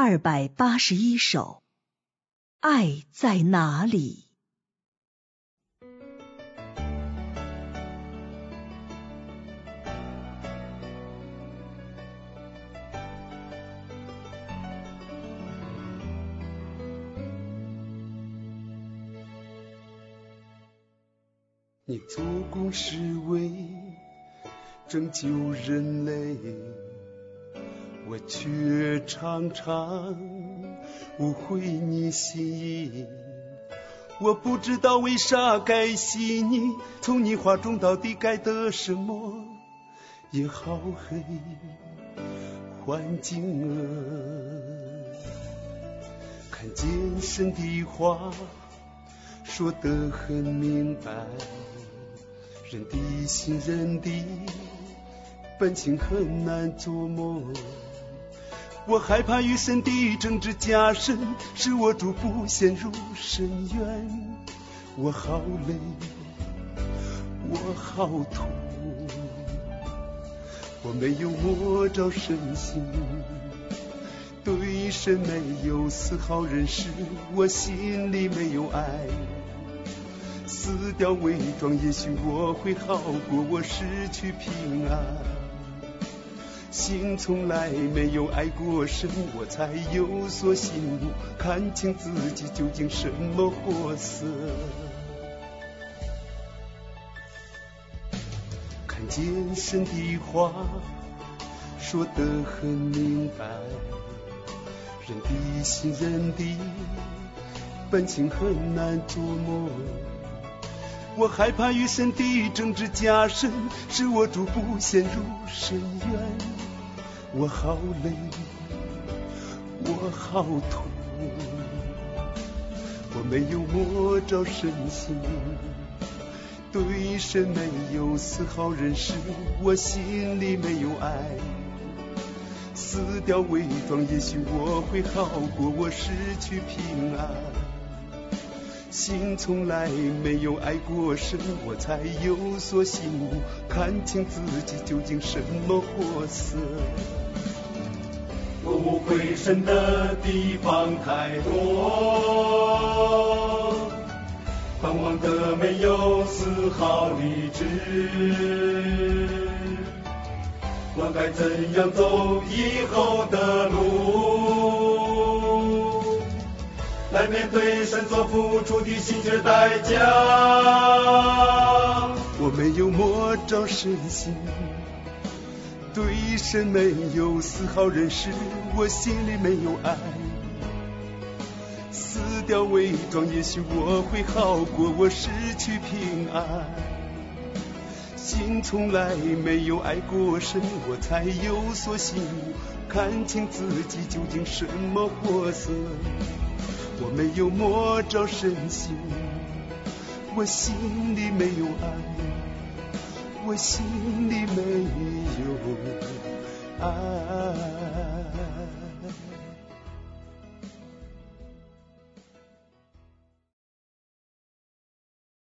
二百八十一首，爱在哪里？你做工是为拯救人类，我却常常误会你心意。我不知道为啥该信你，从你话中到底该得什么？也好黑，环境恶，看见神的话说得很明白。人的心，人的本性很难琢磨。我害怕与神的争执加深，使我逐步陷入深渊。我好累，我好痛，我没有摸着神心，对神没有丝毫认识，我心里没有爱。撕掉伪装，也许我会好过。我失去平安，心从来没有爱过神，我才有所醒悟，看清自己究竟什么货色。看见神的话说得很明白，人的心，人的本性很难琢磨。我害怕与神的争执加深，使我逐步陷入深渊。我好累，我好痛，我没有摸着神心，对神没有丝毫认识，我心里没有爱。撕掉伪装，也许我会好过。我失去平安。心从来没有爱过神，我才有所醒悟，看清自己究竟什么货色。我误会神的地方太多，狂妄的没有丝毫理智。我该怎样走以后的路？来面对神所付出的心血代价。我没有摸着神心，对神没有丝毫认识，我心里没有爱。撕掉伪装，也许我会好过。我失去平安，心从来没有爱过神，我才有所醒悟，看清自己究竟什么货色。我没有魔咒，神仙，我心里没有爱，我心里没有爱。